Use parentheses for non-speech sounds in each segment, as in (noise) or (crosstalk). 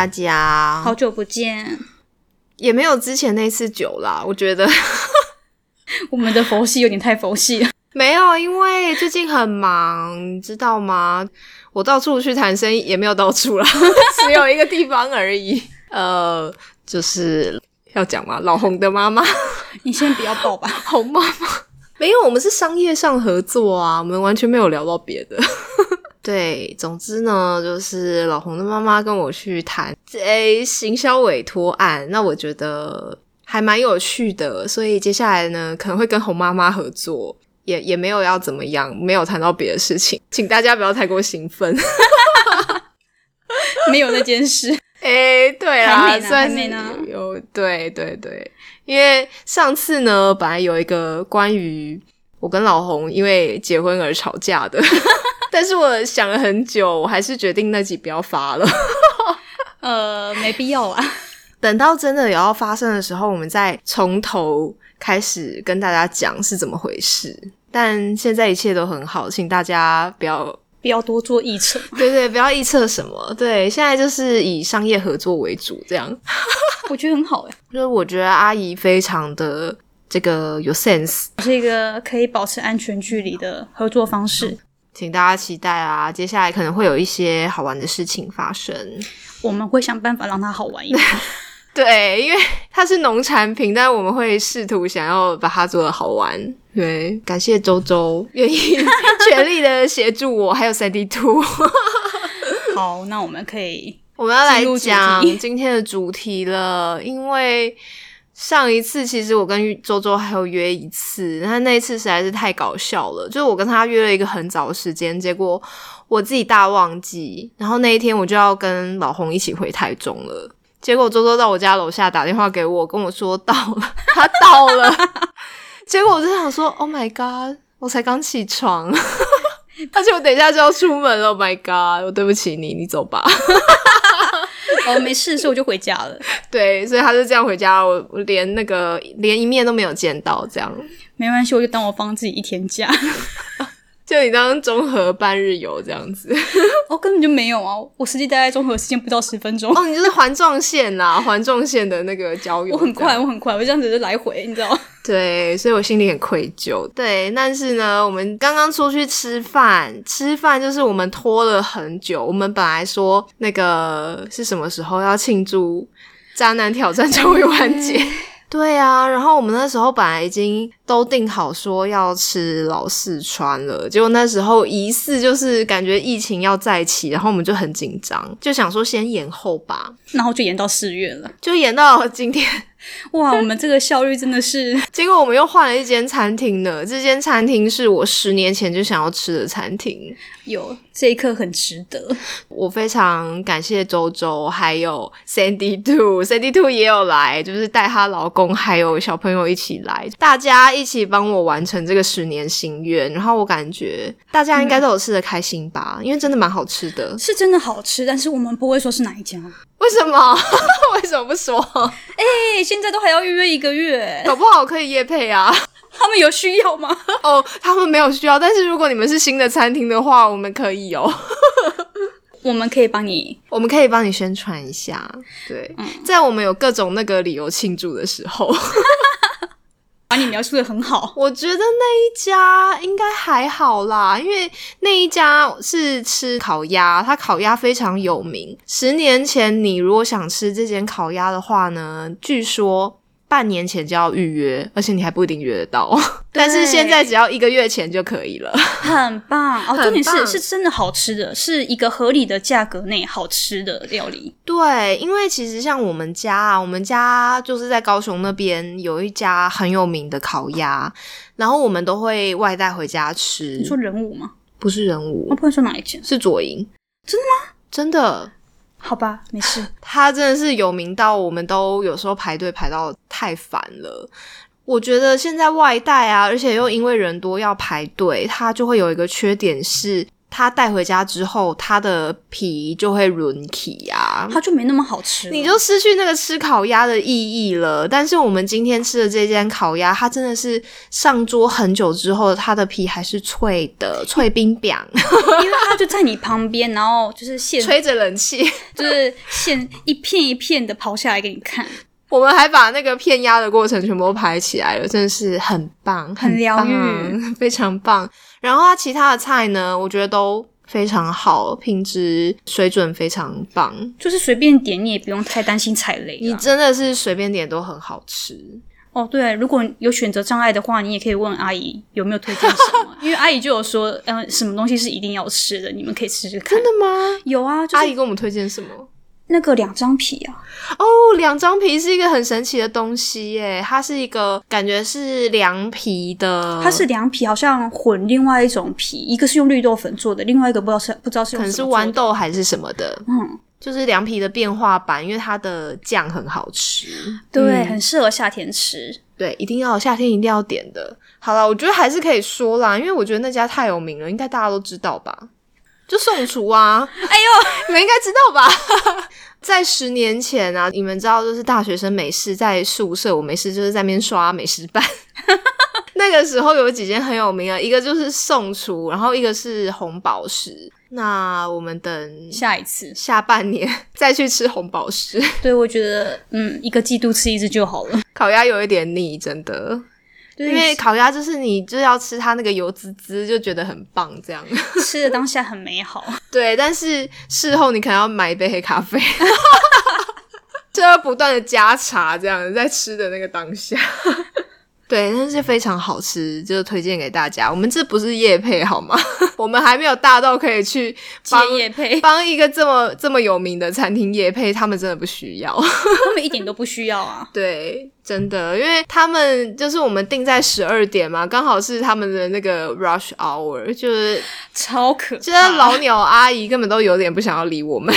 嗨，大家，好久不见，也没有之前那次久啦。我觉得 (laughs) 我们的佛系有点太佛系了。没有，因为最近很忙，你知道吗？我到处去谈生意，也没有到处了，(laughs) 只有一个地方而已。(laughs) 呃，就是要讲嘛，老红的妈妈，你先不要报吧，红妈妈。没有，我们是商业上合作啊，我们完全没有聊到别的。对，总之呢，就是老红的妈妈跟我去谈这行销委托案，那我觉得还蛮有趣的，所以接下来呢，可能会跟红妈妈合作，也也没有要怎么样，没有谈到别的事情，请大家不要太过兴奋，(laughs) 没有那件事。(laughs) 哎，对啊，算是有，对对对，因为上次呢，本来有一个关于我跟老红因为结婚而吵架的。(laughs) 但是我想了很久，我还是决定那集不要发了。呃，没必要啊。(laughs) 等到真的有要发生的时候，我们再从头开始跟大家讲是怎么回事。但现在一切都很好，请大家不要不要多做臆测。对对，不要臆测什么。对，现在就是以商业合作为主，这样 (laughs) 我觉得很好哎。就是我觉得阿姨非常的这个有 sense，是一个可以保持安全距离的合作方式。请大家期待啊！接下来可能会有一些好玩的事情发生，我们会想办法让它好玩一点。(laughs) 对，因为它是农产品，但我们会试图想要把它做的好玩。对，感谢周周愿意全力的协助我，还有三 D Two。(laughs) 好，那我们可以我们要来讲今天的主题了，因为。上一次其实我跟周周还有约一次，他那一次实在是太搞笑了。就是我跟他约了一个很早的时间，结果我自己大忘记，然后那一天我就要跟老红一起回台中了。结果周周到我家楼下打电话给我，跟我说到了，(laughs) 他到了。结果我就想说，Oh my god，我才刚起床，(laughs) 而且我等一下就要出门了。Oh my god，我对不起你，你走吧。(laughs) 哦，没事，所以我就回家了。(laughs) 对，所以他就这样回家，我我连那个连一面都没有见到，这样没关系，我就当我放自己一天假，(laughs) 就你当综合半日游这样子。(laughs) 哦，根本就没有啊，我实际待在综合时间不到十分钟。哦，你就是环状线啦，(laughs) 环状线的那个郊游。我很快，我很快，我这样子就来回，你知道吗？(laughs) 对，所以我心里很愧疚。对，但是呢，我们刚刚出去吃饭，吃饭就是我们拖了很久。我们本来说那个是什么时候要庆祝渣男挑战终于完结？对啊，然后我们那时候本来已经都定好说要吃老四川了，结果那时候疑似就是感觉疫情要再起，然后我们就很紧张，就想说先延后吧，(laughs) 然后就延到四月了，就延到今天。(laughs) 哇，我们这个效率真的是！(laughs) 结果我们又换了一间餐厅呢。这间餐厅是我十年前就想要吃的餐厅，有这一刻很值得。(laughs) 我非常感谢周周，还有 Sandy Two，Sandy Two 也有来，就是带她老公还有小朋友一起来，大家一起帮我完成这个十年心愿。然后我感觉大家应该都有吃的开心吧，因为真的蛮好吃的，是真的好吃。但是我们不会说是哪一家。为什么？(laughs) 为什么不说？哎，现在都还要预约一个月，搞不好可以夜配啊？(laughs) 他们有需要吗？(laughs) 哦，他们没有需要。但是如果你们是新的餐厅的话，我们可以哦。我们可以帮你，我们可以帮你宣传一下。对，在我们有各种那个理由庆祝的时候。把你描述的很好，我觉得那一家应该还好啦，因为那一家是吃烤鸭，它烤鸭非常有名。十年前你如果想吃这间烤鸭的话呢，据说。半年前就要预约，而且你还不一定约得到。(laughs) 但是现在只要一个月前就可以了，很棒哦！重点是是真的好吃的，是一个合理的价格内好吃的料理。对，因为其实像我们家啊，我们家就是在高雄那边有一家很有名的烤鸭，然后我们都会外带回家吃。你说人物吗？不是人物，我不会说哪一间，是左营。真的吗？真的。好吧，没事。(laughs) 他真的是有名到我们都有时候排队排到太烦了。我觉得现在外带啊，而且又因为人多要排队，它就会有一个缺点是，它带回家之后，它的皮就会软起呀，它就没那么好吃，你就失去那个吃烤鸭的意义了。但是我们今天吃的这间烤鸭，它真的是上桌很久之后，它的皮还是脆的，脆冰冰，因为它就在你旁边，然后就是现吹着冷气，就是现一片一片的刨下来给你看。我们还把那个片鸭的过程全部都拍起来了，真的是很棒，很疗愈，非常棒。然后它其他的菜呢，我觉得都非常好，品质水准非常棒，就是随便点你也不用太担心踩雷。你真的是随便点都很好吃哦。对，如果有选择障碍的话，你也可以问阿姨有没有推荐什么，(laughs) 因为阿姨就有说，嗯，什么东西是一定要吃的，你们可以试试看。真的吗？有啊，阿姨给我们推荐什么？那个两张皮啊，哦，两张皮是一个很神奇的东西耶，它是一个感觉是凉皮的，它是凉皮，好像混另外一种皮，一个是用绿豆粉做的，另外一个不知道是不知道是可能是豌豆还是什么的，嗯，就是凉皮的变化版，因为它的酱很好吃，对，很适合夏天吃，对，一定要夏天一定要点的。好了，我觉得还是可以说啦，因为我觉得那家太有名了，应该大家都知道吧。就宋厨啊！哎呦，你们应该知道吧？(laughs) 在十年前啊，你们知道，就是大学生没事在宿舍，我没事就是在那边刷美食版。(laughs) 那个时候有几间很有名的，一个就是宋厨，然后一个是红宝石。那我们等下一次下半年 (laughs) 再去吃红宝石。对，我觉得嗯，一个季度吃一次就好了。烤鸭有一点腻，真的。因为烤鸭就是你就是要吃它那个油滋滋，就觉得很棒，这样 (laughs) 吃的当下很美好。(laughs) 对，但是事后你可能要买一杯黑咖啡，(laughs) 就要不断的加茶，这样在吃的那个当下。对，但是非常好吃，就推荐给大家。我们这不是夜配好吗？(laughs) 我们还没有大到可以去帮夜配，(laughs) 帮一个这么这么有名的餐厅夜配，他们真的不需要，(laughs) 他们一点都不需要啊。对，真的，因为他们就是我们定在十二点嘛，刚好是他们的那个 rush hour，就是超可，就是老鸟阿姨根本都有点不想要理我们，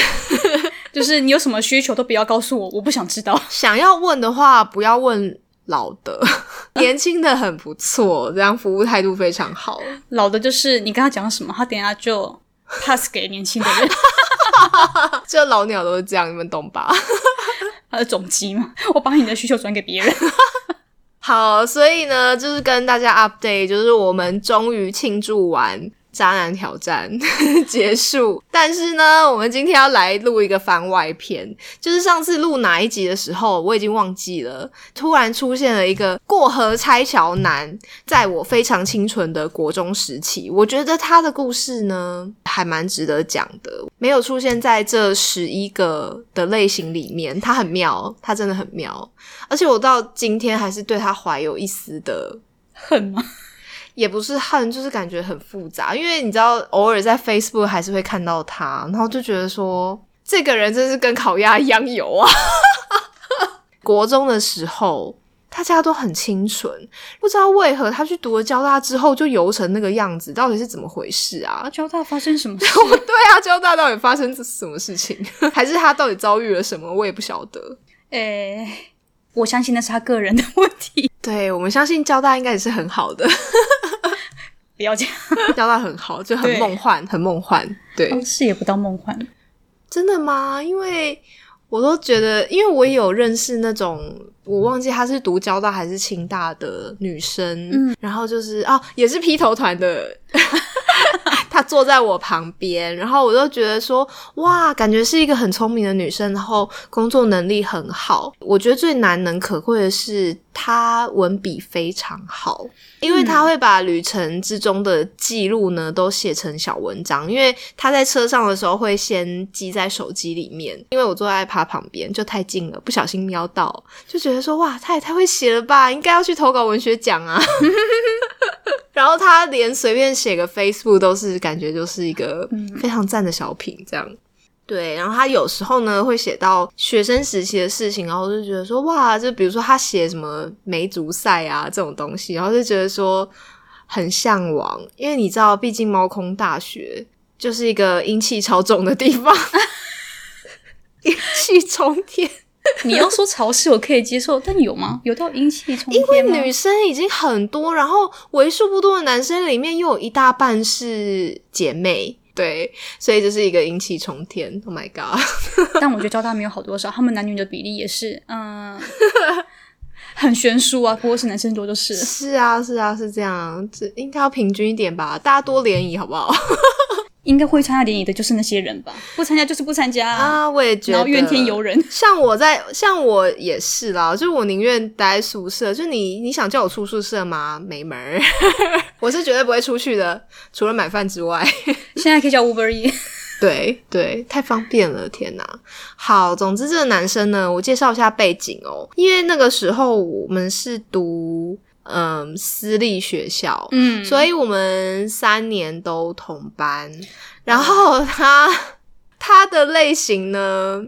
就是你有什么需求都不要告诉我，我不想知道。想要问的话，不要问。老的，(laughs) 年轻的很不错，这样服务态度非常好。老的就是你跟他讲什么，他等下就 pass 给年轻的人。(laughs) 这老鸟都是这样，你们懂吧？他的总机嘛，我把你的需求转给别人。(laughs) 好，所以呢，就是跟大家 update，就是我们终于庆祝完。渣男挑战 (laughs) 结束，但是呢，我们今天要来录一个番外篇，就是上次录哪一集的时候，我已经忘记了。突然出现了一个过河拆桥男，在我非常清纯的国中时期，我觉得他的故事呢，还蛮值得讲的。没有出现在这十一个的类型里面，他很妙，他真的很妙，而且我到今天还是对他怀有一丝的恨吗？也不是恨，就是感觉很复杂，因为你知道，偶尔在 Facebook 还是会看到他，然后就觉得说，这个人真是跟烤鸭一样油啊。(laughs) 国中的时候，大家都很清纯，不知道为何他去读了交大之后就油成那个样子，到底是怎么回事啊？交大发生什么事？(laughs) 对啊，交大到底发生什么事情？(laughs) 还是他到底遭遇了什么？我也不晓得。诶。我相信那是他个人的问题。对我们相信交大应该也是很好的，不要这样，(laughs) 交大很好，就很梦幻，很梦幻。对，是也不到梦幻，真的吗？因为我都觉得，因为我也有认识那种，我忘记她是读交大还是清大的女生，嗯，然后就是哦，也是披头团的。(laughs) 她坐在我旁边，然后我就觉得说，哇，感觉是一个很聪明的女生，然后工作能力很好。我觉得最难能可贵的是，她文笔非常好，因为他会把旅程之中的记录呢都写成小文章。因为他在车上的时候会先记在手机里面，因为我坐在他旁边就太近了，不小心瞄到，就觉得说，哇，他也太会写了吧，应该要去投稿文学奖啊。(laughs) 然后他连随便写个 Facebook 都是感觉就是一个非常赞的小品，这样对。然后他有时候呢会写到学生时期的事情，然后就觉得说哇，就比如说他写什么梅竹赛啊这种东西，然后就觉得说很向往，因为你知道，毕竟猫空大学就是一个阴气超重的地方，(laughs) 阴气冲天。你要说潮湿，我可以接受，但有吗？有到阴气冲天因为女生已经很多，然后为数不多的男生里面又有一大半是姐妹，对，所以这是一个阴气冲天。Oh my god！(laughs) 但我觉得交大没有好多少，他们男女的比例也是，嗯，(laughs) 很悬殊啊。不过是男生多就是了。是啊，是啊，是这样，这应该要平均一点吧，大家多联谊好不好？应该会参加联谊的就是那些人吧，不参加就是不参加啊，我也觉得。然后怨天尤人，(laughs) 像我在，像我也是啦，就是我宁愿待在宿舍。就你，你想叫我出宿舍吗？没门儿，(laughs) 我是绝对不会出去的，除了买饭之外。(laughs) 现在可以叫 Uber E。对对，太方便了，天哪！好，总之这个男生呢，我介绍一下背景哦，因为那个时候我们是读嗯私立学校，嗯，所以我们三年都同班。然后他 (laughs) 他的类型呢，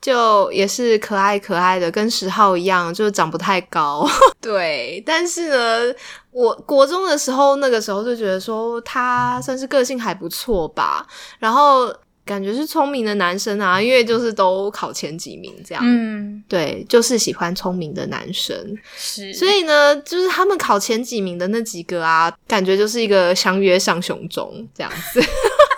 就也是可爱可爱的，跟十号一样，就是长不太高。(laughs) 对，但是呢，我国中的时候，那个时候就觉得说他算是个性还不错吧，然后感觉是聪明的男生啊，因为就是都考前几名这样。嗯，对，就是喜欢聪明的男生。是，所以呢，就是他们考前几名的那几个啊，感觉就是一个相约上雄中这样子。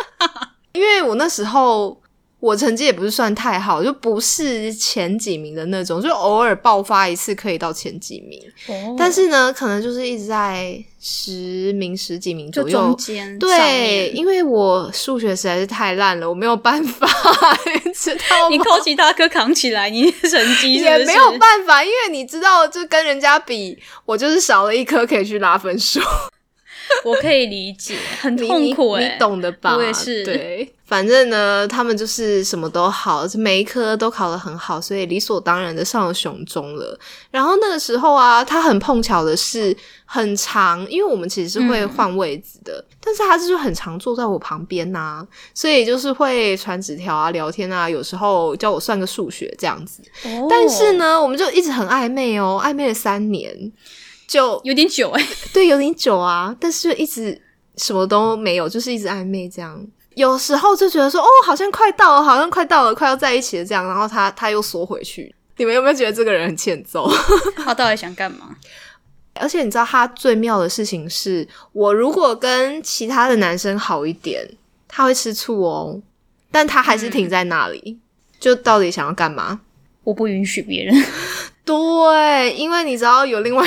(laughs) 因为我那时候我成绩也不是算太好，就不是前几名的那种，就偶尔爆发一次可以到前几名。哦但是呢，可能就是一直在十名、十几名就左右中。间上对，因为我数学实在是太烂了，我没有办法，(laughs) 你知道吗？你靠其他科扛起来，你成绩也没有办法，因为你知道，就跟人家比，我就是少了一科可以去拉分数。(laughs) 我可以理解，很你痛苦哎、你，你懂的吧？我也是对，反正呢，他们就是什么都好，每一科都考得很好，所以理所当然的上了雄中了。然后那个时候啊，他很碰巧的是很长，因为我们其实是会换位置的，但是他就是很常坐在我旁边呐、所以就是会传纸条啊、聊天啊，有时候叫我算个数学这样子。哦但是呢，我们就一直很暧昧哦，暧昧了三年，就有点久哎、(laughs) 对，有点久啊，但是一直什么都没有，就是一直暧昧这样。有时候就觉得说，哦，好像快到了，好像快到了，快要在一起了这样，然后他他又缩回去。你们有没有觉得这个人很欠揍？(laughs) 他到底想干嘛？而且你知道他最妙的事情是，我如果跟其他的男生好一点，他会吃醋哦，但他还是停在那里，就到底想要干嘛？我不允许别人。(laughs) 对，因为你知道有另外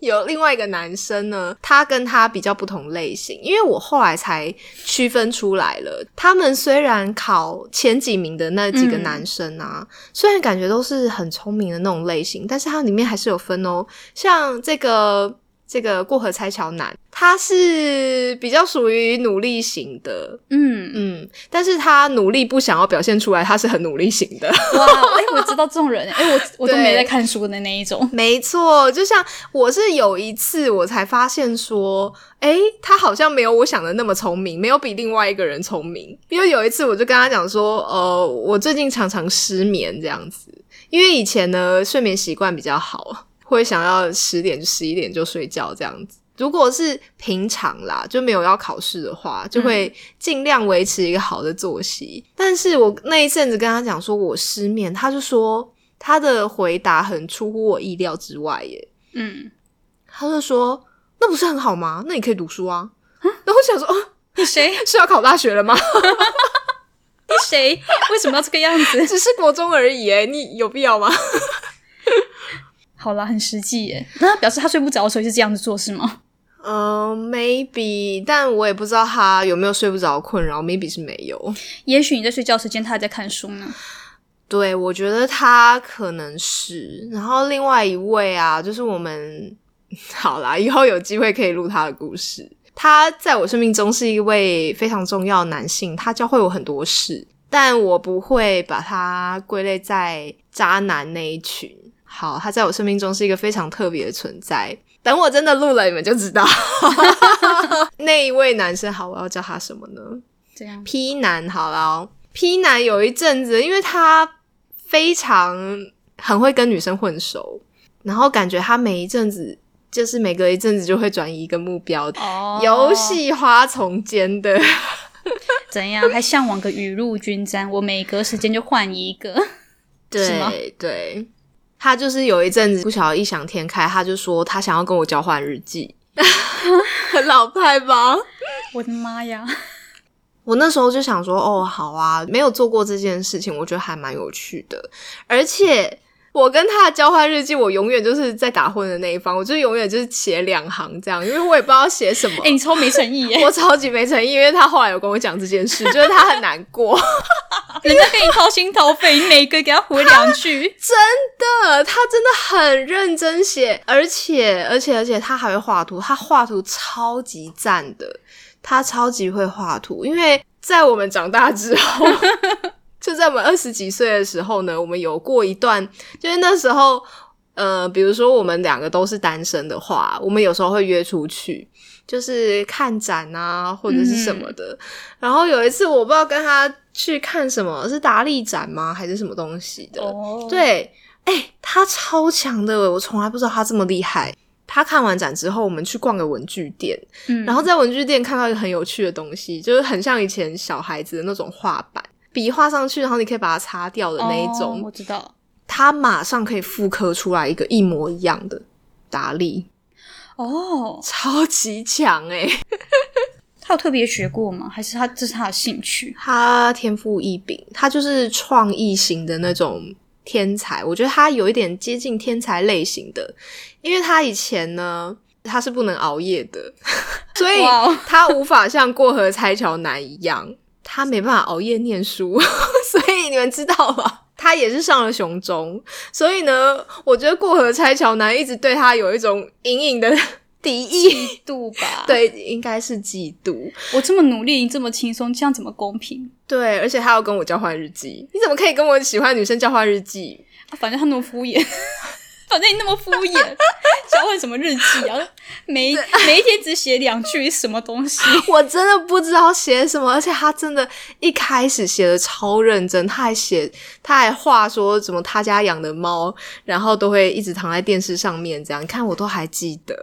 有另外一个男生呢，他跟他比较不同类型，因为我后来才区分出来了。他们虽然考前几名的那几个男生啊，虽然感觉都是很聪明的那种类型，但是它里面还是有分哦。像这个这个过河拆桥男，他是比较属于努力型的，嗯，嗯，但是他努力不想要表现出来，他是很努力型的。哇，哎、我知道这种人，哎、我我都对没在看书的那一种。没错，就像我是有一次我才发现说，诶，他好像没有我想的那么聪明，没有比另外一个人聪明。因为有一次我就跟他讲说，呃，我最近常常失眠这样子，因为以前呢睡眠习惯比较好，会想要十点十一点就睡觉这样子。如果是平常啦，就没有要考试的话，就会尽量维持一个好的作息。但是我那一阵子跟他讲说我失眠，他就说他的回答很出乎我意料之外耶。嗯，他就说：“那不是很好吗？那你可以读书啊。”然后我想说：“哦，你谁？(laughs) 是要考大学了吗？(laughs) 你谁？为什么要这个样子？(laughs) 只是国中而已，哎，你有必要吗？”好啦，很实际耶。那表示他睡不着，所以是这样子做是吗？嗯、m a y b e 但我也不知道他有没有睡不着的困扰，maybe 是没有。也许你在睡觉时间，他还在看书呢。对，我觉得他可能是。然后另外一位啊，就是我们好啦，以后有机会可以录他的故事。他在我生命中是一位非常重要的男性，他教会我很多事，但我不会把他归类在渣男那一群。好，他在我生命中是一个非常特别的存在。等我真的录了，你们就知道 (laughs) 那一位男生。好，我要叫他什么呢？这样 P 男好了哦，P 男有一阵子，因为他非常很会跟女生混熟，然后感觉他每一阵子就是每隔一阵子就会转移一个目标，哦游戏花丛间的，(laughs) 怎样？还向往个雨露均沾，我每隔时间就换一个。(laughs) 对对，他就是有一阵子不晓得异想天开，他就说他想要跟我交换日记，(laughs) 很老派吧？我的妈呀！我那时候就想说，哦，好啊，没有做过这件事情，我觉得还蛮有趣的。而且我跟他的交换日记，我永远就是在打混的那一方，我就永远就是写两行这样，因为我也不知道写什么。哎、你超没诚意耶！我超级没诚意，因为他后来有跟我讲这件事，就是他很难过。(laughs) 人家给你掏心掏肺，你每个给他回两句。真的，他真的很认真写，而且而且而且他还会画图，他画图超级赞的，他超级会画图。因为在我们长大之后，(laughs) 就在我们二十几岁的时候呢，我们有过一段，就是那时候，呃，比如说我们两个都是单身的话，我们有时候会约出去。就是看展啊，或者是什么的。然后有一次，我不知道跟他去看什么，是达利展吗？还是什么东西的？哦，对，哎、他超强的，我从来不知道他这么厉害。他看完展之后，我们去逛个文具店，嗯然后在文具店看到一个很有趣的东西，就是很像以前小孩子的那种画板，笔画上去，然后你可以把它擦掉的那一种。哦我知道。他马上可以复刻出来一个一模一样的达利，哦，超级强哎、(laughs) 他有特别学过吗？还是他这是他的兴趣？他天赋异禀，他就是创意型的那种天才。我觉得他有一点接近天才类型的，因为他以前呢，他是不能熬夜的，(laughs) 所以他无法像过河拆桥男一样，他没办法熬夜念书。(laughs) 所以你们知道吧？他也是上了雄中，所以呢，我觉得过河拆桥男一直对他有一种隐隐的敌意。度吧。(laughs) 对，应该是嫉妒。我这么努力，你这么轻松，这样怎么公平？对，而且他要跟我交换日记，你怎么可以跟我喜欢女生交换日记？啊反正他那么敷衍，(laughs) 反正你那么敷衍，(laughs) 交换什么日记啊？每每一天只写两句，什么东西？(laughs) 我真的不知道写什么，而且他真的一开始写的超认真，他还写，他还画说怎么他家养的猫，然后都会一直躺在电视上面，这样你看我都还记得。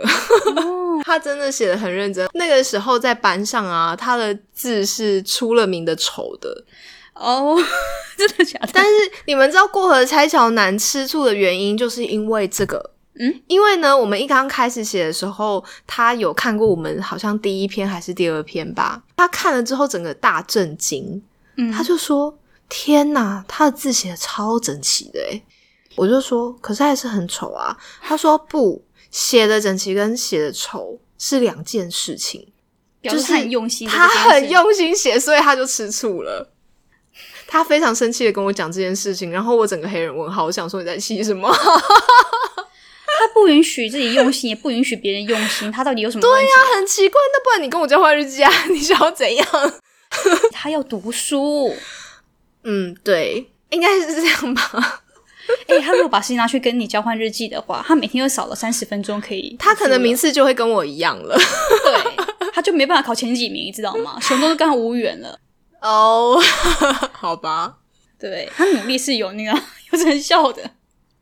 他真的写的很认真。那个时候在班上啊，他的字是出了名的丑的。哦，(laughs) 真的假的？但是你们知道过河拆桥难吃醋的原因，就是因为这个。嗯，因为呢，我们一刚开始写的时候，他有看过我们好像第一篇还是第二篇吧，他看了之后整个大震惊，嗯他就说：“天哪，他的字写的超整齐的诶。”我就说：“可是还是很丑啊。”他说：“不，写的整齐跟写的丑是两件事情。”就是很用心，他很。用心写，所以他就吃醋了。他非常生气的跟我讲这件事情，然后我整个黑人问号，我想说你在气什么？(laughs) 他不允许自己用心，也不允许别人用心，他到底有什么问题？他很奇怪，那不然你跟我交换日记啊？(laughs) 你想要怎样？(laughs) 他要读书。嗯，对，应该是这样吧。哎、他如果把时间拿去跟你交换日记的话，他每天又少了三十分钟可以。他可能名次就会跟我一样了。对，他就没办法考前几名，你知道吗？熊都跟他无缘了。哦，(laughs) 好吧。对他努力是有那个 (laughs) 有成效的。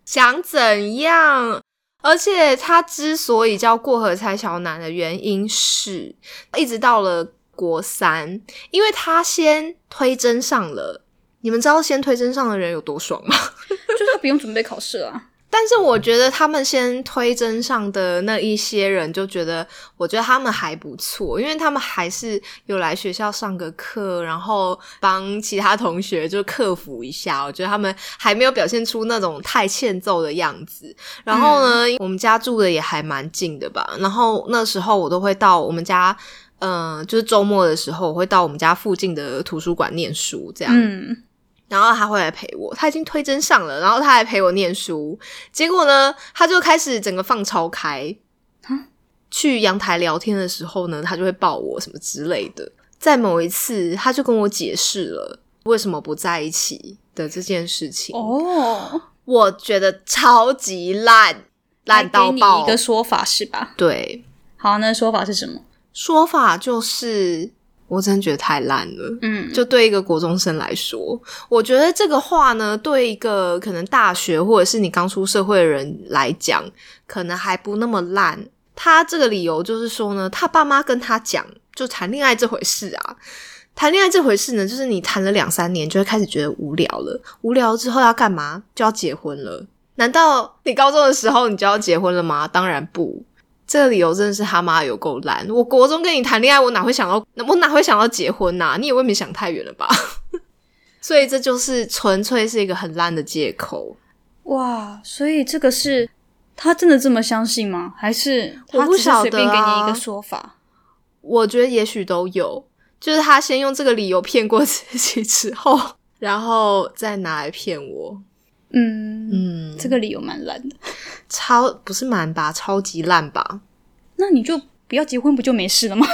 想怎样？而且他之所以叫过河拆桥男的原因是，一直到了国三，因为他先推甄上了。你们知道先推甄上的人有多爽吗？(laughs) 就是他不用准备考试啊。但是我觉得他们先推真上的那一些人就觉得，我觉得他们还不错，因为他们还是有来学校上个课，然后帮其他同学就克服一下。我觉得他们还没有表现出那种太欠揍的样子。然后呢，我们家住的也还蛮近的吧，然后那时候我都会到我们家。嗯，就是周末的时候，我会到我们家附近的图书馆念书，这样。嗯，然后他会来陪我，他已经推甄上了，然后他还陪我念书。结果呢，他就开始整个放超开。去阳台聊天的时候呢，他就会抱我什么之类的。在某一次，他就跟我解释了为什么不在一起的这件事情。哦，我觉得超级烂，烂到给你爆一。个说法是吧？对，好，那说法是什么？说法就是我真的觉得太烂了。嗯，就对一个国中生来说，我觉得这个话呢，对一个可能大学或者是你刚出社会的人来讲，可能还不那么烂。他这个理由就是说呢，他爸妈跟他讲，就谈恋爱这回事啊，谈恋爱这回事呢，就是你谈了两三年，就会开始觉得无聊了。无聊之后要干嘛？就要结婚了。难道你高中的时候你就要结婚了吗？当然不。这个理由真的是他妈有够烂！我国中跟你谈恋爱，我哪会想到，我哪会想到结婚呐、你也未免想太远了吧？(laughs) 所以这就是纯粹是一个很烂的借口。哇，所以这个是他真的这么相信吗？还是我他不晓得随便给你一啊个说法？我觉得也许都有，就是他先用这个理由骗过自己之后，然后再拿来骗我。嗯，嗯，这个理由蛮烂的。超不是蛮吧，超级烂吧？那你就不要结婚，不就没事了吗？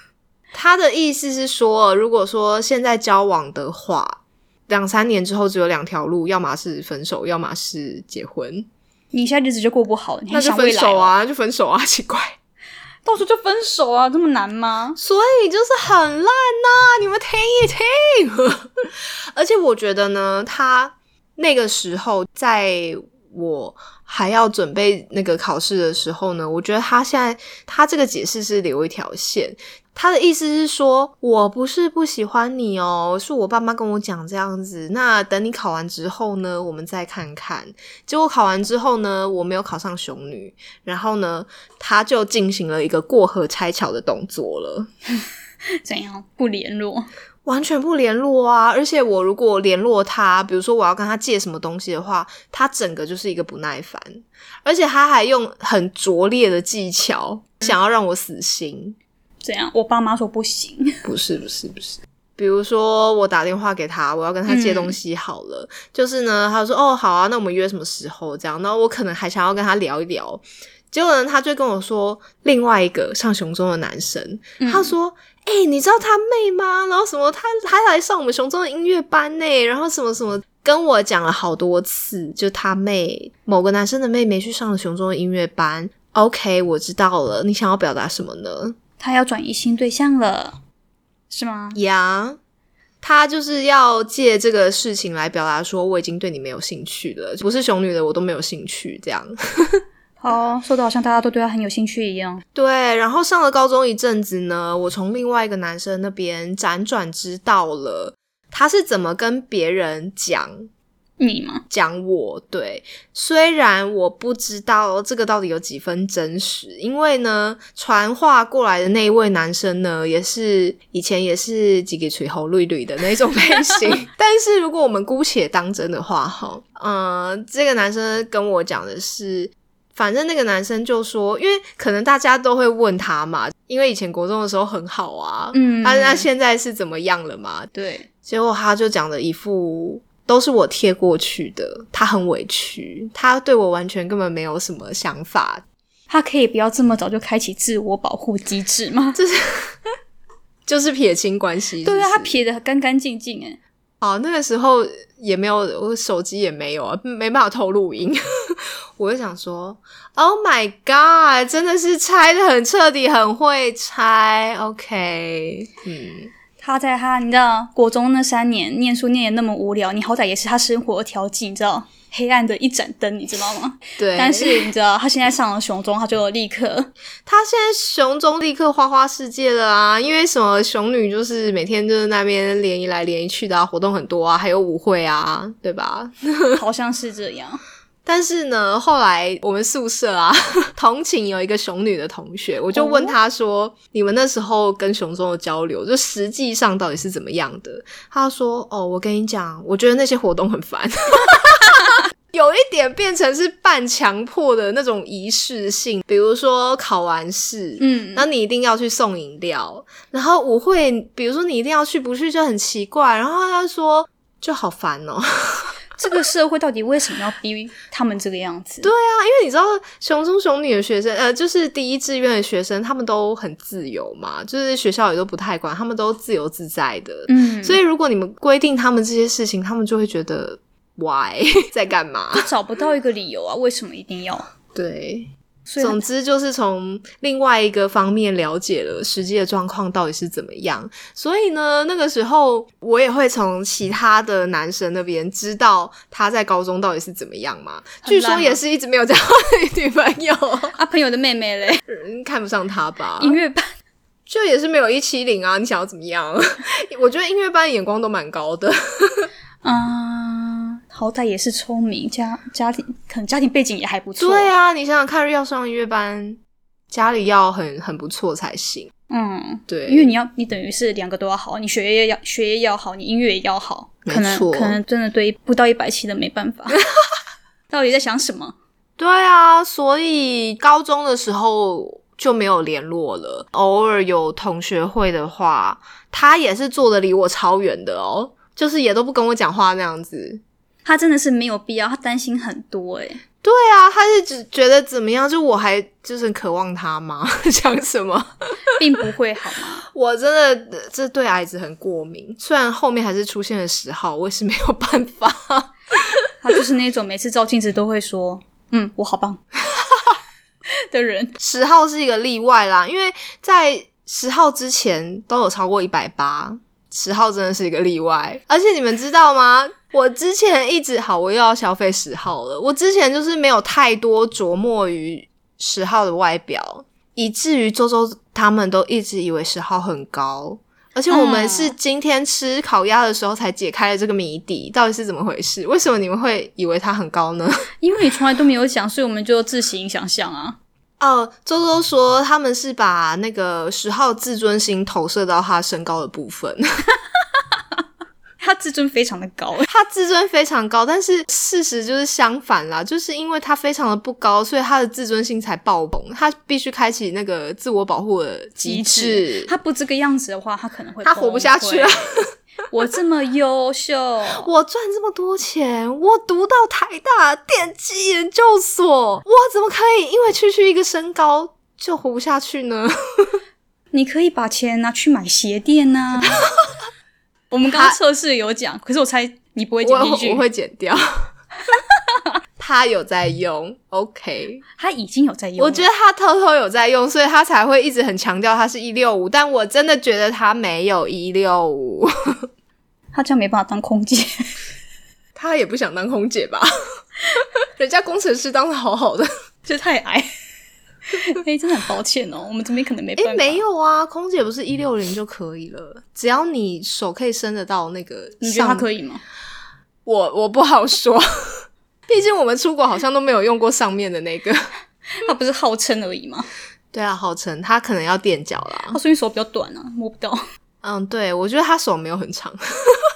(laughs) 他的意思是说，如果说现在交往的话，两三年之后只有两条路，要么是分手，要么是结婚，你现在日子就过不好，你还那就想未来哦！分手啊，那就分手啊，奇怪。(laughs) 到时候就分手啊，这么难吗？所以就是很烂呐、你们听一听。(laughs) 而且我觉得呢，他那个时候在我还要准备那个考试的时候呢，我觉得他现在他这个解释是留一条线。他的意思是说，我不是不喜欢你哦，是我爸妈跟我讲这样子。那等你考完之后呢，我们再看看。结果考完之后呢，我没有考上雄女，然后呢，他就进行了一个过河拆桥的动作了。(laughs) 怎样不联络？完全不联络啊！而且我如果联络他，比如说我要跟他借什么东西的话，他整个就是一个不耐烦，而且他还用很拙劣的技巧想要让我死心。怎样？我爸妈说不行。(laughs) 不是不是不是，比如说我打电话给他，我要跟他借东西好了，就是呢，他就说哦好啊，那我们约什么时候这样？然后我可能还想要跟他聊一聊，结果呢，他就跟我说另外一个上雄中的男生，他说。哎、你知道他妹吗？然后什么，他他来上我们雄中的音乐班呢，然后什么什么，跟我讲了好多次，就他妹某个男生的妹妹去上了雄中的音乐班。OK，我知道了，你想要表达什么呢？他要转移新对象了，是吗？呀他就是要借这个事情来表达说，我已经对你没有兴趣了，不是熊女的我都没有兴趣，这样。好，说的好像大家都对他很有兴趣一样。对，然后上了高中一阵子呢，我从另外一个男生那边辗转知道了他是怎么跟别人讲你吗？讲我。对，虽然我不知道这个到底有几分真实，因为呢，传话过来的那一位男生呢，也是以前也是几个垂头绿绿的那种类型。(laughs) 但是如果我们姑且当真的话，哈，嗯、这个男生跟我讲的是。反正那个男生就说，因为可能大家都会问他嘛，因为以前国中的时候很好啊，嗯他那现在是怎么样了嘛？对，结果他就讲的一副都是我贴过去的，他很委屈，他对我完全根本没有什么想法，他可以不要这么早就开启自我保护机制吗？就是 (laughs) 撇清关系是是对啊，他撇的干干净净哎。哦，那个时候也没有，我手机也没有啊，没办法偷录音。(laughs) 我就想说，Oh my god，真的是拆的很彻底，很会拆。OK，嗯，他在他你知道国中那三年念书念的那么无聊，你好歹也是他生活的调剂，你知道黑暗的一盏灯，你知道吗？对。但是你知道他现在上了熊中，他就立刻 (laughs) 他现在熊中立刻花花世界了啊！因为什么熊女就是每天就是那边联谊来联谊去的、啊，活动很多啊，还有舞会啊，对吧？(laughs) 好像是这样。但是呢，后来我们宿舍啊，(laughs) 同寝有一个熊女的同学，我就问她说：“你们那时候跟熊中的交流，就实际上到底是怎么样的？”她说：“哦，我跟你讲，我觉得那些活动很烦。(laughs) ”有一点变成是半强迫的那种仪式性，比如说考完试，嗯，那你一定要去送饮料，然后舞会，比如说你一定要去，不去就很奇怪。然后他说就好烦哦。(laughs) 这个社会到底为什么要逼他们这个样子？对啊，因为你知道熊中熊女的学生，呃，就是第一志愿的学生，他们都很自由嘛，就是学校也都不太管，他们都自由自在的。嗯，所以如果你们规定他们这些事情，他们就会觉得 why (laughs) 在干嘛？就找不到一个理由啊，为什么一定要？对。所以总之就是从另外一个方面了解了实际的状况到底是怎么样，所以呢，那个时候我也会从其他的男生那边知道他在高中到底是怎么样嘛。据说也是一直没有交女朋友，(laughs) 啊，朋友的妹妹嘞，嗯看不上他吧？音乐班就也是没有一七零啊，你想要怎么样？(laughs) 我觉得音乐班眼光都蛮高的。(laughs) 嗯，好歹也是聪明，家家庭可能家庭背景也还不错。对啊，你想想看，要上音乐班家里要很很不错才行。嗯，对，因为你要你等于是两个都要好，你学业要学业要好，你音乐也要好，可能可能真的对不到一百七的没办法。(laughs) 到底在想什么？对啊，所以高中的时候就没有联络了。偶尔有同学会的话，他也是坐的离我超远的哦，就是也都不跟我讲话那样子。他真的是没有必要，他担心很多诶、对啊，他是只觉得怎么样？就我还就是渴望他吗？(laughs) 想什么？并不会好吗？(laughs) 我真的这对矮子很过敏，虽然后面还是出现了十号，我也是没有办法。(laughs) 他就是那种每次照镜子都会说：“嗯，我好棒”的人。十号是一个例外啦，因为在十号之前都有超过一百八，十号真的是一个例外。而且你们知道吗？我之前一直好，我又要消费十号了。我之前就是没有太多琢磨于十号的外表，以至于周周他们都一直以为十号很高。而且我们是今天吃烤鸭的时候才解开了这个谜底，到底是怎么回事？为什么你们会以为它很高呢？(laughs) 因为你从来都没有想，所以我们就自行想象啊。哦，周周说他们是把那个十号自尊心投射到他身高的部分，(laughs) 他自尊非常的高，(laughs) 他自尊非常高，但是事实就是相反啦，就是因为他非常的不高，所以他的自尊心才爆棚，他必须开启那个自我保护的机制。他不这个样子的话，他可能会他活不下去了。(laughs) 我这么优秀，我赚这么多钱，我读到台大电机研究所，我怎么可以因为区区一个身高就活不下去呢？(laughs) 你可以把钱拿去买鞋垫呐、(laughs) 我们刚刚测试有讲，可是我猜你不会剪进去。我会剪掉。他有在用，OK。他已经有在用，我觉得他偷偷有在用，所以他才会一直很强调他是一六五，但我真的觉得他没有一六五，(laughs) 他这样没办法当空姐。他也不想当空姐吧？(laughs) 人家工程师当的好好的，就太矮。(laughs) 哎、真的很抱歉哦，我们这边可能没办诶，法。没，有啊，空姐不是一六零就可以了，只要你手可以伸得到那个你觉得他上，可以吗？我我不好说，毕竟我们出国好像都没有用过上面的那个。(laughs) 他不是号称而已吗？对啊，号称他可能要垫脚啦他。说明手比较短啊，摸不到。(laughs) 嗯，对，我觉得他手没有很长。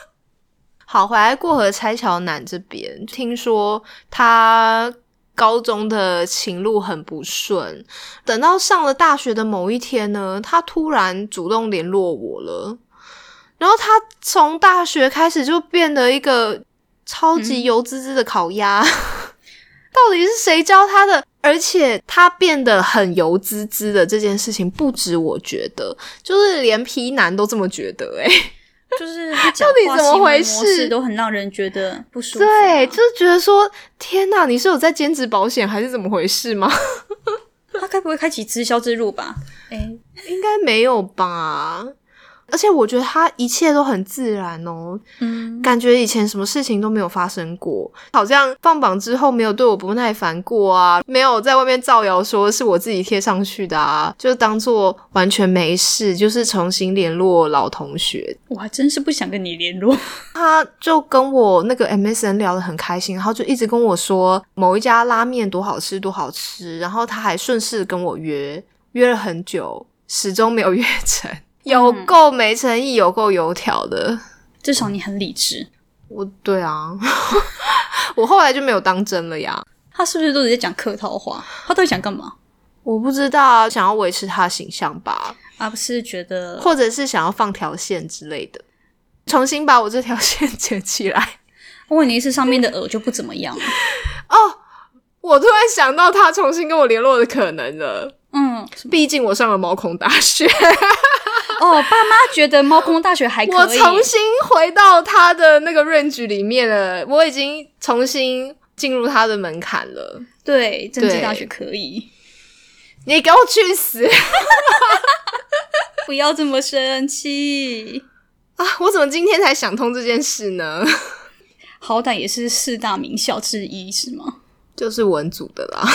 (laughs) 好，回来过河拆桥男这边，听说他高中的情路很不顺，等到上了大学的某一天呢，他突然主动联络我了。然后他从大学开始就变得一个超级油滋滋的烤鸭，(laughs) 到底是谁教他的？而且他变得很油滋滋的这件事情，不止我觉得，就是连皮男都这么觉得、欸，就是 (laughs) 到底怎么回事都很让人觉得不舒服、啊。对，就是觉得说，天哪，你是有在兼职保险还是怎么回事吗？(laughs) 他该不会开启直销之路吧？哎、应该没有吧。而且我觉得他一切都很自然哦，嗯，感觉以前什么事情都没有发生过，好像放榜之后没有对我不耐烦过啊，没有在外面造谣说是我自己贴上去的啊，就当做完全没事，就是重新联络老同学。我还真是不想跟你联络。(laughs) 他就跟我那个 MSN 聊得很开心，然后就一直跟我说某一家拉面多好吃多好吃，然后他还顺势跟我约，约了很久，始终没有 (laughs) 约成，有够没诚意，有够油条的。至少你很理智。我对啊，(laughs) 我后来就没有当真了呀。他是不是都直接讲客套话？他到底想干嘛？我不知道啊，想要维持他的形象吧，啊，不是觉得或者是想要放条线之类的，重新把我这条线 (laughs) 剪起来。问题是上面的耳就不怎么样。哦，我突然想到他重新跟我联络的可能了。嗯，毕竟我上了毛孔大学，(laughs) 哦，爸妈觉得猫空大学还可以。我重新回到他的那个 range 里面了，我已经重新进入他的门槛了。对政治大学可以，你给我去死 (laughs) 不要这么生气。啊！我怎么今天才想通这件事呢？好歹也是四大名校之一，是吗？就是文组的啦。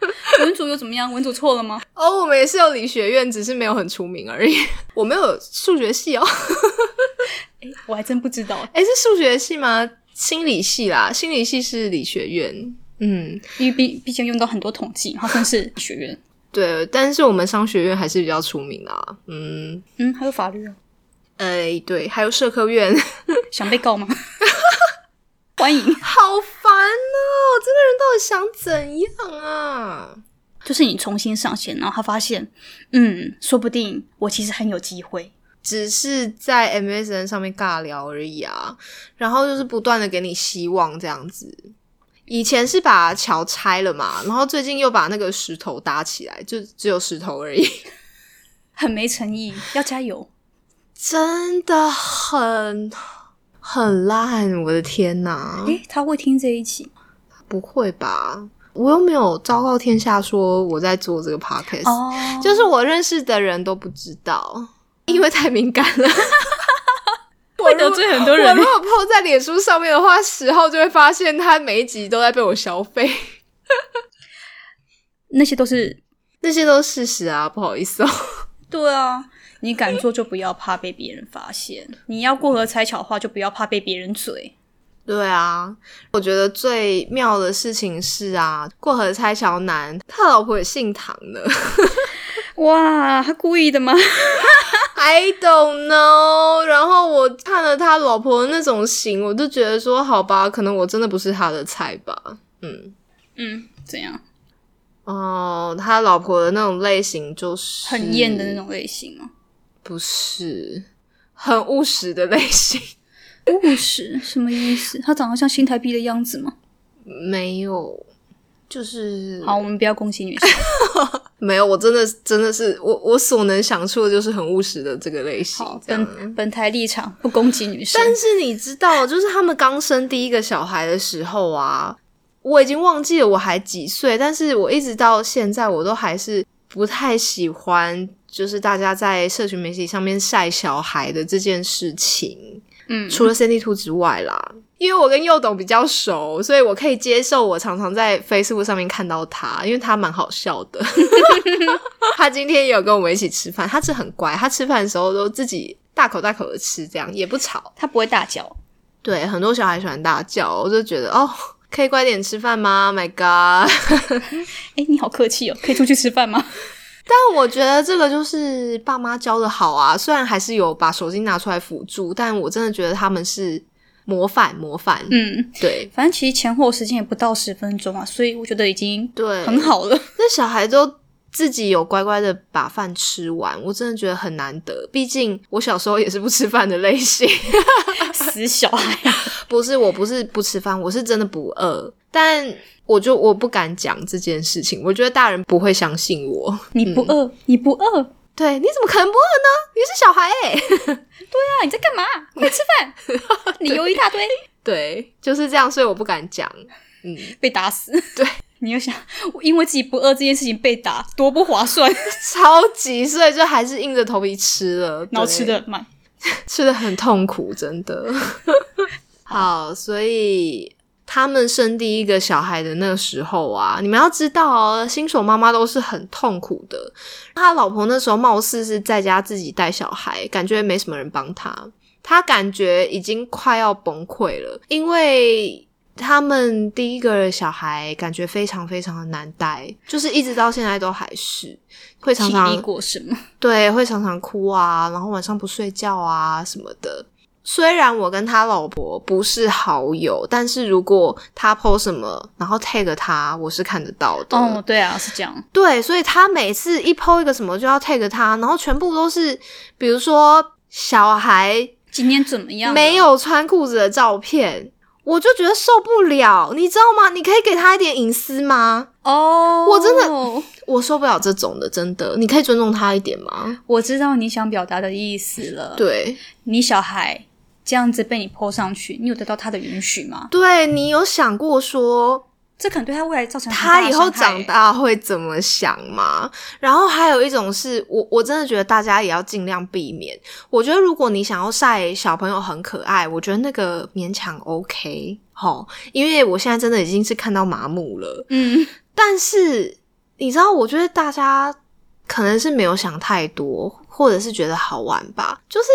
(laughs) 文组又怎么样？文组错了吗？哦，我们也是有理学院，只是没有很出名而已。我没有数学系哦，(laughs) 哎我还真不知道，哎，是数学系吗？心理系啦，心理系是理学院。嗯，因为毕毕竟用到很多统计，然后算是学院。对，但是我们商学院还是比较出名啊。嗯，嗯，还有法律啊，哎，对，还有社科院，想被告吗？(laughs) 欢迎，(laughs) 好烦哦！这个人到底想怎样啊？就是你重新上线，然后他发现，嗯，说不定我其实很有机会。只是在 MSN 上面尬聊而已啊，然后就是不断的给你希望这样子。以前是把桥拆了嘛，然后最近又把那个石头搭起来，就只有石头而已，很没诚意，要加油。真的很很烂，我的天哪！诶，他会听这一集？不会吧？我又没有昭告天下说我在做这个 podcast，、哦，就是我认识的人都不知道，因为太敏感了。(laughs) 会得罪很多人我如。果 PO 在脸书上面的话，十号就会发现他每一集都在被我消费，(laughs) 那些都是那些都是事实啊，不好意思哦。对啊，你敢做就不要怕被别人发现，你要过河拆桥的话就不要怕被别人嘴。对啊，我觉得最妙的事情是啊，过河拆桥男他老婆也姓唐的 (laughs) 哇，他故意的吗？，I don't know。然后我看了他老婆的那种型，我就觉得说，好吧，可能我真的不是他的菜吧。嗯，嗯，怎样？哦，他老婆的那种类型就是很艳的那种类型吗？不是很务实的类型，(laughs) 务实什么意思？他长得像新台币的样子吗？没有，就是好，我们不要攻击女生。(laughs) 没有。我真的真的是我我所能想出的就是很务实的这个类型好，。本本台立场不攻击女生。但是你知道，就是他们刚生第一个小孩的时候啊，我已经忘记了我还几岁，但是我一直到现在我都还是不太喜欢，就是大家在社群媒体上面晒小孩的这件事情。嗯，除了 Cindy Two 之外啦，因为我跟幼董比较熟，所以我可以接受我常常在 Facebook 上面看到他，因为他蛮好笑的。(laughs) (laughs) 他今天也有跟我们一起吃饭，他是很乖，他吃饭的时候都自己大口大口的吃，这样也不吵。他不会大叫。对，很多小孩喜欢大叫，我就觉得哦，可以乖点吃饭吗？My God！(laughs) 哎，你好客气哦，可以出去吃饭吗？但我觉得这个就是爸妈教的好啊，虽然还是有把手机拿出来辅助，但我真的觉得他们是模范模范。嗯，对反正其实前后时间也不到十分钟啊，所以我觉得已经对，很好了。(laughs) 那小孩都自己有乖乖的把饭吃完，我真的觉得很难得。毕竟我小时候也是不吃饭的类型，(laughs) 死小孩，(laughs) 不是我不是不吃饭，我是真的不饿，但我就我不敢讲这件事情，我觉得大人不会相信我。你不饿，你不饿，对对，你怎么可能不饿呢？你是小孩哎、(laughs) 啊，你在干嘛？快吃饭！(laughs) 理由一大堆，对，就是这样，所以我不敢讲。嗯，(laughs) 被打死。对，你又想，我因为自己不饿这件事情被打，多不划算，超级，所以就还是硬着头皮吃了，然后吃的慢。吃的很痛苦，真的。好，所以他们生第一个小孩的那个时候啊，你们要知道哦，新手妈妈都是很痛苦的。他老婆那时候貌似是在家自己带小孩，感觉没什么人帮他，他感觉已经快要崩溃了，因为。他们第一个小孩感觉非常非常的难带，就是一直到现在都还是会常常过什么？对，会常常哭啊，然后晚上不睡觉啊什么的。虽然我跟他老婆不是好友，但是如果他 PO 什么，然后 tag 他，我是看得到的。哦，对啊，是这样。对，所以他每次一 PO 一个什么就要 tag 他，然后全部都是比如说小孩今天怎么样？没。有穿裤子的照片，我就觉得受不了，你知道吗？你可以给他一点隐私吗？哦，我真的，我受不了这种的，真的，你可以尊重他一点吗？我知道你想表达的意思了。，对，你小孩这样子被你 po 上去，你有得到他的允许吗？对你有想过说这可能对他未来造成很他以后长大会怎么想吗？然后还有一种是我我真的觉得大家也要尽量避免。我觉得如果你想要晒小朋友很可爱，我觉得那个勉强 OK 哈，因为我现在真的已经是看到麻木了。嗯，但是你知道，我觉得大家可能是没有想太多，或者是觉得好玩吧。就是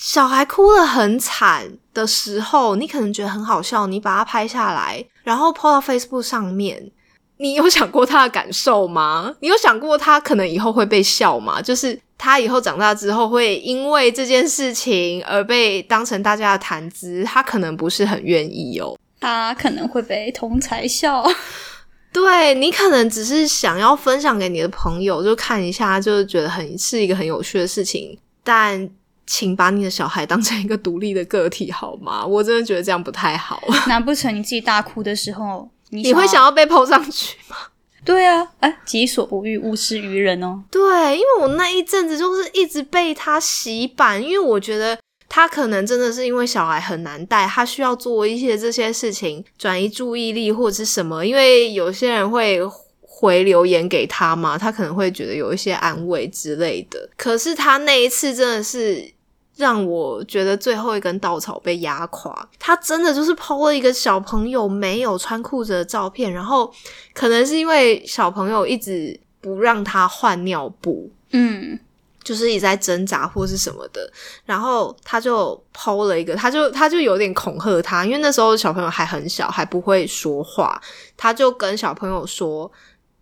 小孩哭得很惨的时候，你可能觉得很好笑，你把它拍下来，然后 po 到 Facebook 上面。你有想过他的感受吗？你有想过他可能以后会被笑吗？就是他以后长大之后会因为这件事情而被当成大家的谈资，他可能不是很愿意哦。他可能会被同才笑。(laughs) 对你可能只是想要分享给你的朋友，就看一下，就是觉得很是一个很有趣的事情，但。请把你的小孩当成一个独立的个体好吗？我真的觉得这样不太好。(laughs) 难不成你自己大哭的时候，你会想要被抛上去吗？(laughs) 对啊，哎，己所不欲，勿施于人哦。对，因为我那一阵子就是一直被他洗版，因为我觉得他可能真的是因为小孩很难带，他需要做一些这些事情转移注意力或者是什么。因为有些人会回留言给他嘛，他可能会觉得有一些安慰之类的。可是他那一次真的是。让我觉得最后一根稻草被压垮。他真的就是抛了一个小朋友没有穿裤子的照片，然后可能是因为小朋友一直不让他换尿布，嗯，就是一直在挣扎或是什么的，然后他就抛了一个，他就他就有点恐吓他，因为那时候小朋友还很小，还不会说话，他就跟小朋友说。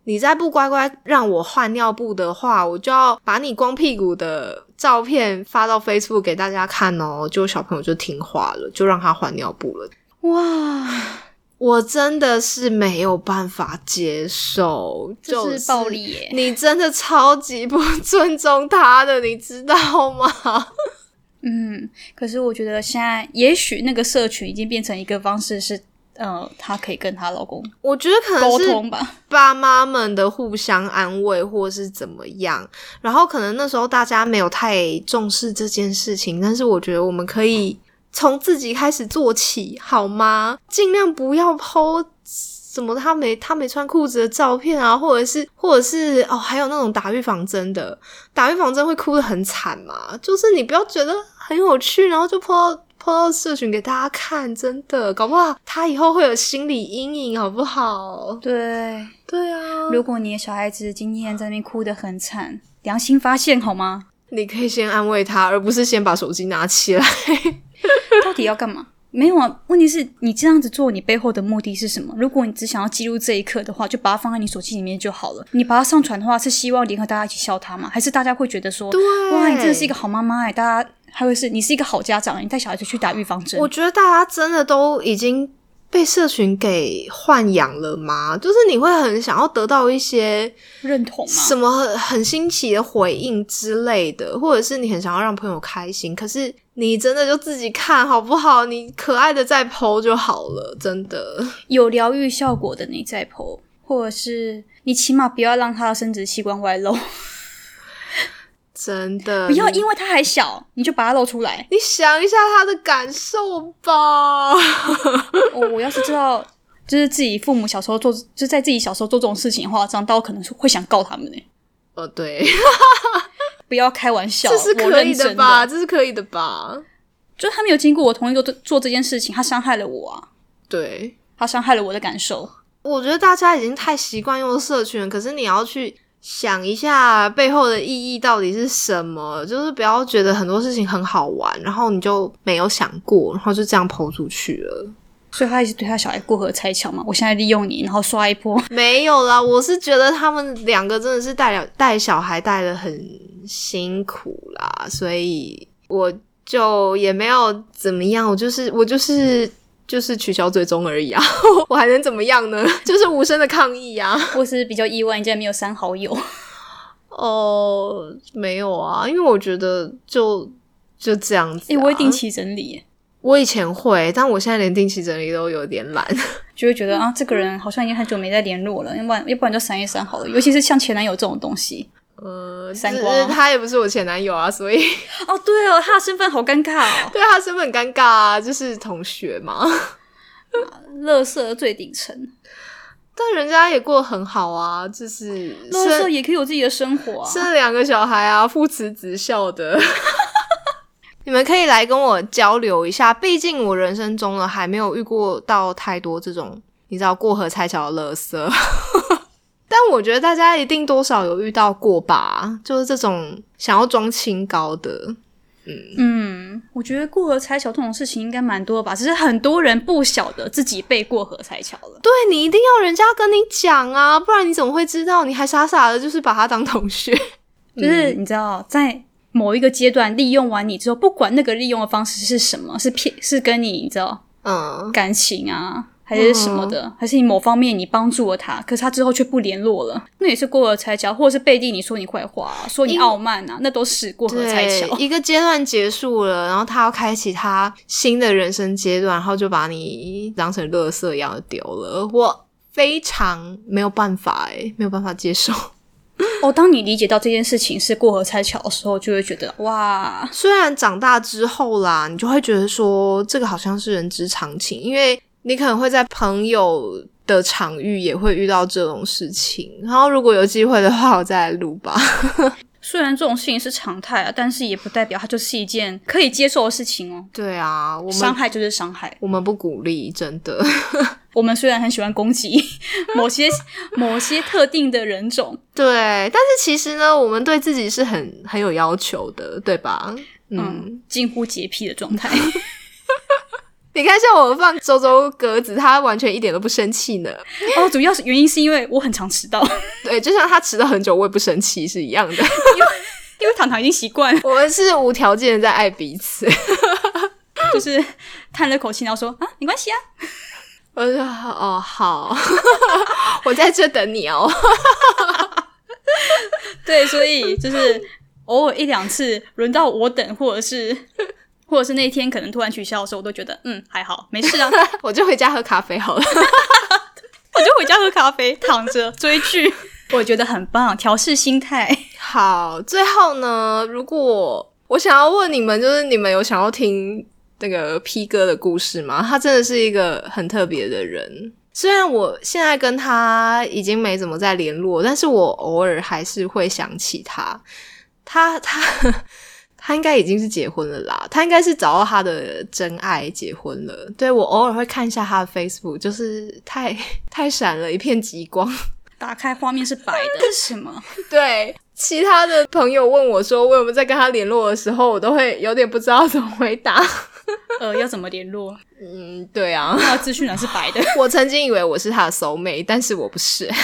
你再不乖乖让我换尿布的话，我就要把你光屁股的照片发到 Facebook 给大家看哦。就小朋友就听话了，就让他换尿布了。哇，我真的是没有办法接受，这是暴力耶！你真的超级不尊重他的，你知道吗？嗯，可是我觉得现在也许那个社群已经变成一个方式是。呃，她可以跟她老公，我觉得可能是沟通吧，爸妈们的互相安慰，或是怎么样。然后可能那时候大家没有太重视这件事情，但是我觉得我们可以从自己开始做起，好吗？尽量不要剖什么他没他没穿裤子的照片啊，或者是或者是哦，还有那种打预防针的，打预防针会哭得很惨嘛。就是你不要觉得很有趣，然后就泼。到社群给大家看，真的搞不好他以后会有心理阴影，好不好？对对啊，如果你的小孩子今天在那边哭得很惨，良心发现好吗？你可以先安慰他，而不是先把手机拿起来。(laughs) 到底要干嘛？没有啊，问题是你这样子做，你背后的目的是什么？如果你只想要记录这一刻的话，就把它放在你手机里面就好了。你把它上传的话，是希望联合大家一起笑他吗？还是大家会觉得说，哇，你真的是一个好妈妈哎，大家。还会是你是一个好家长，你带小孩子去打预防针。我觉得大家真的都已经被社群给豢养了吗？就是你会很想要得到一些认同吗？什么很新奇的回应之类的，或者是你很想要让朋友开心。可是你真的就自己看好不好？你可爱的再剖就好了，真的有疗愈效果的你再剖，或者是你起码不要让他的生殖器官外露。真的不要，因为他还小，你就把他露出来。你想一下他的感受吧。我 (laughs) 我要是知道，就是自己父母小时候做，就在自己小时候做这种事情的话，长大可能是会想告他们呢。哦，对，(laughs) (laughs) 不要开玩笑，这是可以的吧？这是可以的吧？就他没有经过我同意做做这件事情，他伤害了我啊。对，他伤害了我的感受。我觉得大家已经太习惯用社群，可是你要去。想一下背后的意义到底是什么？就是不要觉得很多事情很好玩，然后你就没有想过，然后就这样抛出去了。所以他一直对他小孩过河拆桥嘛。我现在利用你，然后刷一波。(laughs) 没有啦，我是觉得他们两个真的是带了带小孩带的很辛苦啦，所以我就也没有怎么样。我就是我就是。就是取消追踪而已啊，(laughs) 我还能怎么样呢？(laughs) 就是无声的抗议啊！我是比较意外，你竟然没有删好友。(laughs) 哦，没有啊，因为我觉得就就这样子。哎，我会定期整理。我以前会，但我现在连定期整理都有点懒，就会觉得啊，这个人好像已经很久没再联络了，要不然要不然就删一删好了。尤其是像前男友这种东西。呃，三光他也不是我前男友啊，所以哦，对哦，他的身份好尴尬哦，(laughs) 对他身份很尴尬啊，就是同学嘛，(laughs) 乐色最顶层，但人家也过得很好啊，就是乐色也可以有自己的生活，生了两个小孩啊，父慈子孝的，(laughs) 你们可以来跟我交流一下，毕竟我人生中呢还没有遇过到太多这种你知道过河拆桥的乐色。但我觉得大家一定多少有遇到过吧，就是这种想要装清高的，嗯，嗯我觉得过河拆桥这种事情应该蛮多吧，只是很多人不晓得自己被过河拆桥了。对你一定要人家跟你讲啊，不然你怎么会知道？你还傻傻的，就是把他当同学。(laughs) 就是你知道，在某一个阶段利用完你之后，不管那个利用的方式是什么，是骗，是跟你你知道嗯，感情啊，还是什么的，还是你某方面你帮助了他，可是他之后却不联络了，那也是过河拆桥，或者是背地里说你坏话、说你傲慢啊，那都是过河拆对桥，。一个阶段结束了，然后他要开启他新的人生阶段，然后就把你当成垃圾一样的丢了，我非常没有办法诶，没有办法接受。(laughs) 哦，当你理解到这件事情是过河拆桥的时候，就会觉得哇，虽然长大之后啦，你就会觉得说这个好像是人之常情，因为你可能会在朋友的场域也会遇到这种事情。然后如果有机会的话，我再来录吧。(laughs) 虽然这种事情是常态啊，但是也不代表它就是一件可以接受的事情哦。对啊，我们伤害就是伤害。我们不鼓励，真的。(laughs) 我们虽然很喜欢攻击某些某些特定的人种，对，但是其实呢，我们对自己是很很有要求的，对吧？嗯，嗯，近乎洁癖的状态。(laughs) 你看，像我放周周鸽子，他完全一点都不生气呢。哦，主要是原因是因为我很常迟到，(laughs) 对，就像他迟到很久，我也不生气是一样的。因为因为糖糖已经习惯了，我们是无条件的在爱彼此。(laughs) 就是叹了口气，然后说啊，没关系啊。我说哦好，(laughs) 我在这等你哦。对，所以就是偶尔一两次轮到我等，或者是或者是那一天可能突然取消的时候，我都觉得嗯还好，没事啊，(laughs) 我就回家喝咖啡好了。(laughs) 我就回家喝咖啡，躺着追剧，我觉得很棒，调试心态。(laughs) 好，最后呢，如果我想要问你们，就是你们有想要听那个 P 哥的故事吗？他真的是一个很特别的人。虽然我现在跟他已经没怎么再联络，但是我偶尔还是会想起他。他他他应该已经是结婚了啦，他应该是找到他的真爱结婚了。对我偶尔会看一下他的 Facebook，就是太 (laughs) 太闪了一片极光。打开画面是白的，这是什么？(laughs) 对，其他的朋友问我说我有没有在跟他联络的时候，我都会有点不知道怎么回答。(laughs) 呃，要怎么联络？嗯，对啊，他的资讯栏是白的。(laughs) 我曾经以为我是他的 soul mate，但是我不是。(laughs)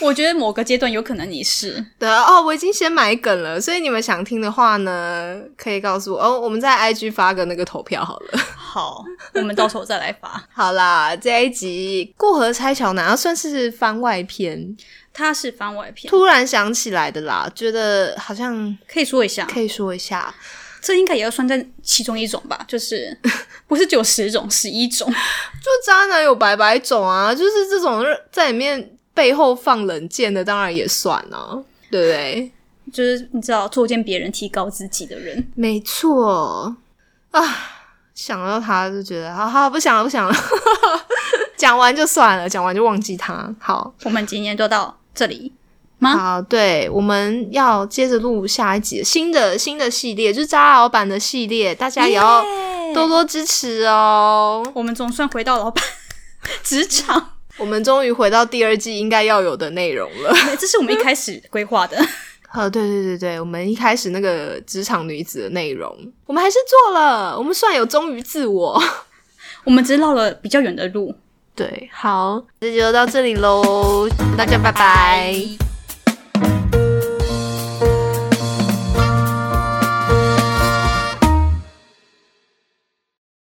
我觉得某个阶段有可能你是。对哦，我已经先买梗了，所以你们想听的话呢，可以告诉我哦，我们在 IG 发个那个投票好了。好，我们到时候再来发。好啦，这一集过河拆桥难道算是番外篇？它是番外篇，突然想起来的啦，觉得好像可以说一下，可以说一下。这应该也要算在其中一种吧，就是 (laughs) 不是只有十种，十一种。就渣男有百百种啊，就是这种在里面背后放冷箭的，当然也算啊，对不对？就是你知道作践别人、提高自己的人，没错啊，想到他就觉得，好好不想了，不想了，(laughs) 讲完就算了，讲完就忘记他。好，我们今天就到这里吗？好，对，我们要接着录下一集新的新的系列，就是渣老板的系列，大家也要多多支持哦。我们总算回到老板 (laughs) 职场，我们终于回到第二季应该要有的内容了。(laughs) 这是我们一开始规划的。(laughs) 呃，对对对对，我们一开始那个职场女子的内容，我们还是做了，我们算有忠于自我。我们只是绕了比较远的路。对，好，这就到这里喽，大家拜拜